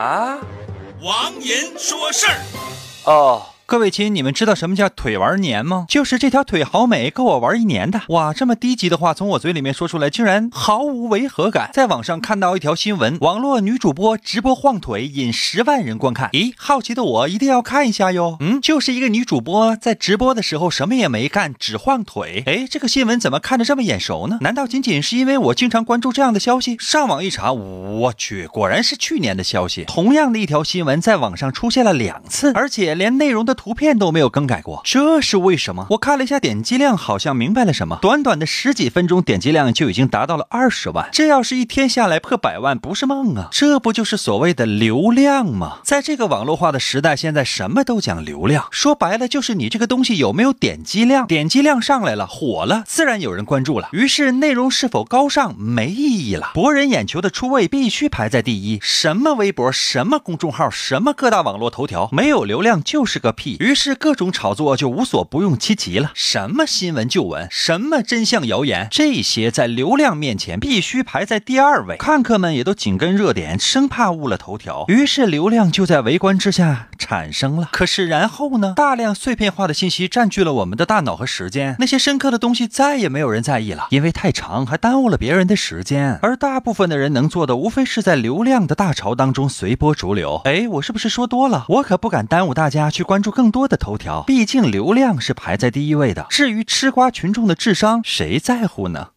啊，王银说事儿。哦。各位亲，你们知道什么叫腿玩年吗？就是这条腿好美，够我玩一年的。哇，这么低级的话从我嘴里面说出来，竟然毫无违和感。在网上看到一条新闻，网络女主播直播晃腿引十万人观看。咦，好奇的我一定要看一下哟。嗯，就是一个女主播在直播的时候什么也没干，只晃腿。哎，这个新闻怎么看着这么眼熟呢？难道仅仅是因为我经常关注这样的消息？上网一查，我去，果然是去年的消息。同样的一条新闻在网上出现了两次，而且连内容的。图片都没有更改过，这是为什么？我看了一下点击量，好像明白了什么。短短的十几分钟，点击量就已经达到了二十万。这要是一天下来破百万，不是梦啊！这不就是所谓的流量吗？在这个网络化的时代，现在什么都讲流量，说白了就是你这个东西有没有点击量。点击量上来了，火了，自然有人关注了。于是内容是否高尚没意义了，博人眼球的出位必须排在第一。什么微博，什么公众号，什么各大网络头条，没有流量就是个屁。于是各种炒作就无所不用其极了，什么新闻旧闻，什么真相谣言，这些在流量面前必须排在第二位。看客们也都紧跟热点，生怕误了头条，于是流量就在围观之下产生了。可是然后呢？大量碎片化的信息占据了我们的大脑和时间，那些深刻的东西再也没有人在意了，因为太长，还耽误了别人的时间。而大部分的人能做的，无非是在流量的大潮当中随波逐流。哎，我是不是说多了？我可不敢耽误大家去关注更多的。头条，毕竟流量是排在第一位的。至于吃瓜群众的智商，谁在乎呢？